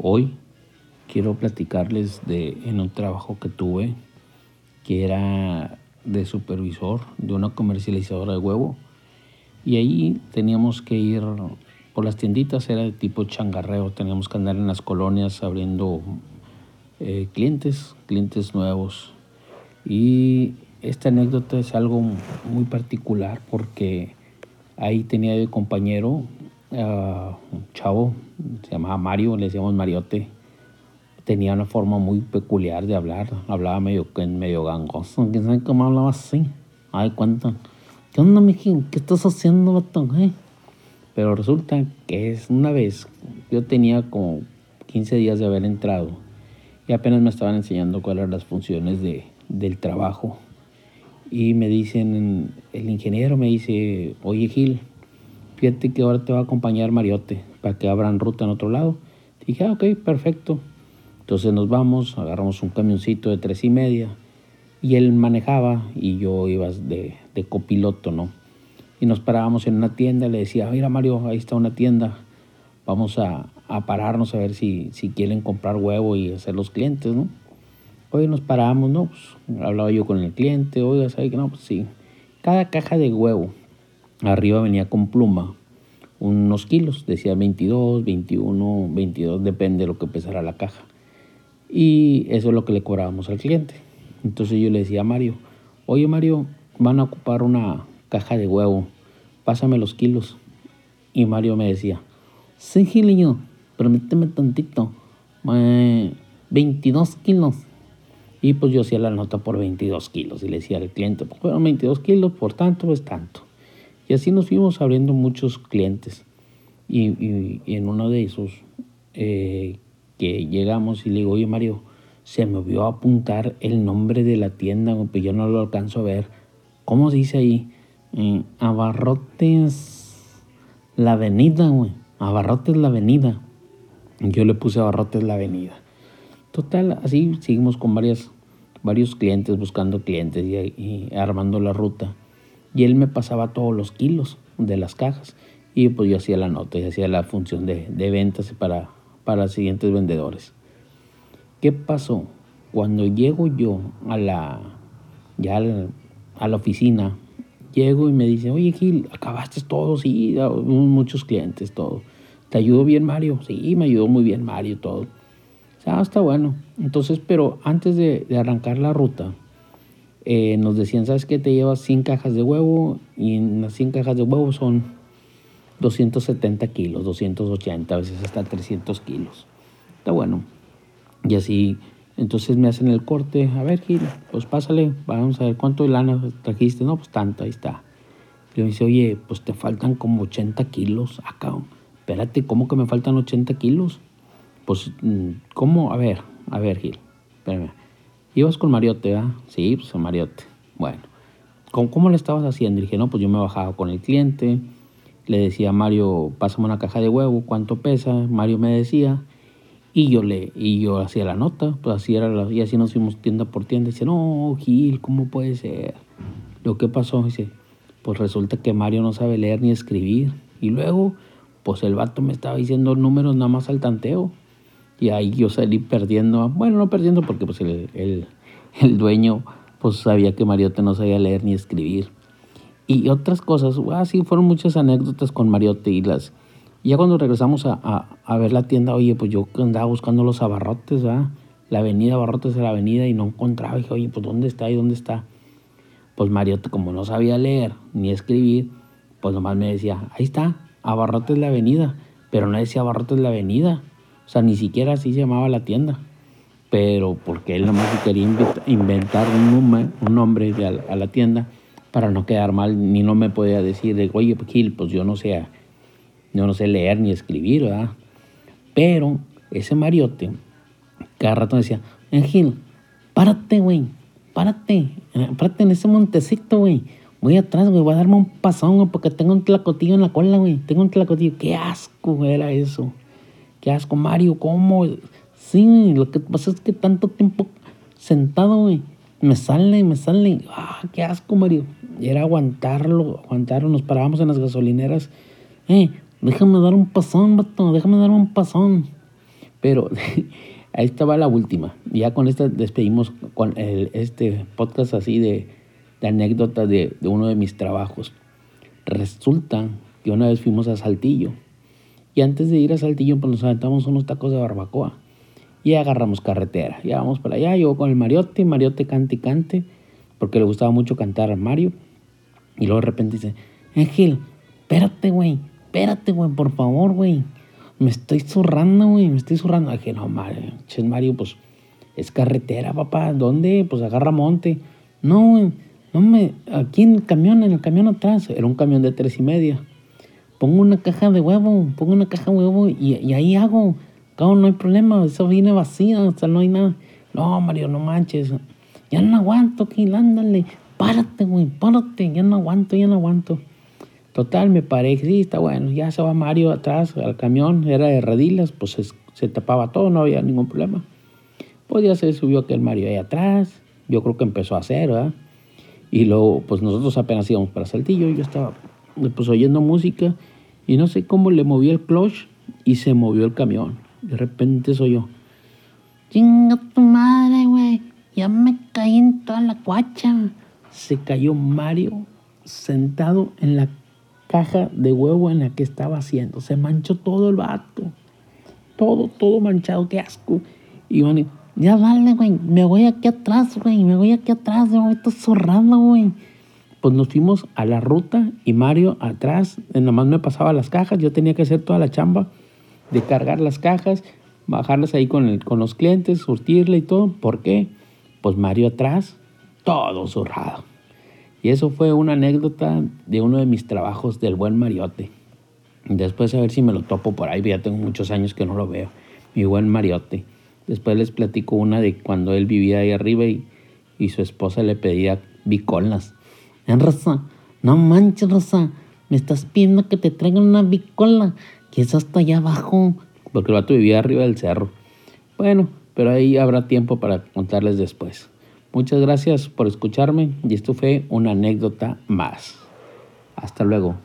Hoy quiero platicarles de en un trabajo que tuve que era de supervisor de una comercializadora de huevo y ahí teníamos que ir por las tienditas, era de tipo changarreo, teníamos que andar en las colonias abriendo eh, clientes, clientes nuevos. Y esta anécdota es algo muy particular porque ahí tenía de compañero un chavo, se llamaba Mario, le decíamos Mariote. Tenía una forma muy peculiar de hablar, hablaba medio, medio gangoso, ¿quién sabe cómo hablaba así? Ay, cuánto. ¿Qué onda, mijín? ¿Qué estás haciendo, bato? Eh? Pero resulta que es una vez, yo tenía como 15 días de haber entrado y apenas me estaban enseñando cuáles eran las funciones de, del trabajo. Y me dicen, el ingeniero me dice, oye Gil, fíjate que ahora te va a acompañar Mariote para que abran ruta en otro lado. Dije, ah, ok, perfecto. Entonces nos vamos, agarramos un camioncito de tres y media y él manejaba y yo iba de, de copiloto, ¿no? Y nos parábamos en una tienda, le decía, mira Mario, ahí está una tienda, vamos a, a pararnos a ver si, si quieren comprar huevo y hacer los clientes, ¿no? Hoy nos paramos, ¿no? Pues, hablaba yo con el cliente, oiga, ¿sabe que no? Pues sí. Cada caja de huevo arriba venía con pluma unos kilos, decía 22, 21, 22, depende de lo que pesara la caja. Y eso es lo que le cobrábamos al cliente. Entonces yo le decía a Mario, oye Mario, van a ocupar una caja de huevo, pásame los kilos. Y Mario me decía, sí, Giliño, permíteme tantito, 22 kilos. Y pues yo hacía la nota por 22 kilos y le decía al cliente, pues fueron 22 kilos, por tanto es tanto. Y así nos fuimos abriendo muchos clientes. Y, en uno de esos eh, que llegamos y le digo, oye Mario, se me olvidó apuntar el nombre de la tienda, pues yo no lo alcanzo a ver. ¿Cómo se dice ahí? Eh, abarrotes la avenida, güey. Abarrotes la avenida. Yo le puse Abarrotes la avenida. Total, así seguimos con varias, varios clientes, buscando clientes y, armando la ruta. Y él me pasaba todos los kilos de las cajas. Y pues yo hacía la nota y hacía la función de, de ventas para, para siguientes vendedores. ¿Qué pasó? Cuando llego yo a la, ya a la oficina, llego y me dice, oye Gil, acabaste todo, sí, muchos clientes, todo. ¿Te ayudó bien Mario? Sí, me ayudó muy bien Mario, todo. Ah, está bueno. Entonces, pero antes de, arrancar la ruta, eh, nos decían, ¿sabes qué? Te llevas 100 cajas de huevo y en las 100 cajas de huevo son 270 kilos, 280, a veces hasta 300 kilos. Está bueno. Y así, entonces me hacen el corte. A ver, Gil, pues pásale, vamos a ver cuánto de lana trajiste. No, pues tanto, ahí está. Y me dice, oye, pues te faltan como 80 kilos acá. Espérate, ¿cómo que me faltan 80 kilos? Pues, mm, ¿cómo? A ver, a ver, Gil, espérame. ¿Ibas con Mariote, ah? Sí, pues con Mariote. Bueno, ¿cómo, ¿cómo le estabas haciendo? Y dije, no, pues yo me bajaba con el cliente, le decía a Mario, pásame una caja de huevo, ¿cuánto pesa? Mario me decía, y yo le, y yo hacía la nota, pues así era la, y así nos fuimos tienda por tienda. Dice, no, Gil, ¿cómo puede ser? Lo que pasó, dice, pues resulta que Mario no sabe leer ni escribir. Y luego, pues el vato me estaba diciendo números nada más al tanteo. Y ahí yo salí perdiendo, bueno, no perdiendo porque pues el, el, dueño pues sabía que Mariote no sabía leer ni escribir. Y otras cosas, ah, fueron muchas anécdotas con Mariote y las... Ya cuando regresamos a, a, a, ver la tienda, oye, pues yo andaba buscando los abarrotes, ¿verdad? La avenida Abarrotes de la avenida y no encontraba. Dije, oye, pues ¿dónde está y dónde está? Pues Mariote, como no sabía leer ni escribir, pues nomás me decía, ahí está, Abarrotes la avenida. Pero no decía Abarrotes la avenida, o sea, ni siquiera así se llamaba la tienda. Pero porque él nomás quería inventar un, un nombre a, la tienda para no quedar mal, ni no me podía decir, oye, Gil, pues yo no sé, yo no sé leer ni escribir, ¿verdad? Pero ese mariote, cada rato decía, eh, Gil, párate, güey, párate, eh, párate en ese montecito, güey. Voy atrás, güey, voy a darme un pasón, güey, porque tengo un tlacotillo en la cola, güey. Tengo un tlacotillo. Qué asco era eso. Qué asco, Mario, ¿cómo? Sí, lo que pasa es que tanto tiempo sentado, güey, me sale, me sale. Ah, qué asco, Mario. Y era aguantarlo, aguantarlo. Nos parábamos en las gasolineras. Eh, déjame dar un pasón, vato, déjame dar un pasón. Pero ahí estaba la última. Ya con esta despedimos con este podcast así de, de anécdotas de, de uno de mis trabajos. Resulta que una vez fuimos a Saltillo. Y antes de ir a Saltillo, pues nos aventamos unos tacos de barbacoa. Y agarramos carretera. Ya vamos para allá. Yo con el Mariote, Mariote cante y cante. Porque le gustaba mucho cantar a Mario. Y luego de repente dice, Ángel, espérate, güey. Espérate, güey, por favor, güey. Me estoy zurrando, güey. Me estoy zurrando. Dije, no, Mario, ches Mario, pues es carretera, papá. ¿Dónde? Pues agarra monte. No, güey. No me. Aquí en el camión, en el camión atrás. Era un camión de tres y media. Pongo una caja de huevo. Pongo una caja de huevo y, ahí hago. No hay problema. Eso viene vacío. O no hay nada. No, Mario, no manches. Ya no aguanto, ándale. Párate, güey, párate. Ya no aguanto, ya no aguanto. Total, me paré, sí, está bueno, ya se va Mario atrás al camión, era de redilas, pues se, tapaba todo, no había ningún problema. Pues ya se subió aquel Mario ahí atrás, yo creo que empezó a hacer, ¿verdad? Y luego, pues nosotros apenas íbamos para Saltillo, yo estaba pues oyendo música y no sé cómo le moví el clutch y se movió el camión. De repente soy yo. Chinga tu madre, güey. Ya me caí en toda la cuacha. Se cayó Mario sentado en la caja de huevo en la que estaba haciendo. Se manchó todo el vato. Todo, todo manchado, qué asco. Y bueno, ya vale, güey, me voy aquí atrás, güey, me voy aquí atrás, me voy zorrando, güey. Pues nos fuimos a la ruta y Mario atrás, nada más me pasaba las cajas, yo tenía que hacer toda la chamba de cargar las cajas, bajarlas ahí con, el, con los clientes, surtirle y todo. ¿Por qué? Pues Mario atrás, todo zurrado. Y eso fue una anécdota de uno de mis trabajos del buen Mariote. Después a ver si me lo topo por ahí, ya tengo muchos años que no lo veo. Mi buen Mariote. Después les platico una de cuando él vivía ahí arriba y, y su esposa le pedía bicolas. En Rosa, no manches, Rosa, me estás pidiendo que te traigan una bicola, que es hasta allá abajo. Porque el vato vivía arriba del cerro. Bueno, pero ahí habrá tiempo para contarles después. Muchas gracias por escucharme y esto fue una anécdota más. Hasta luego.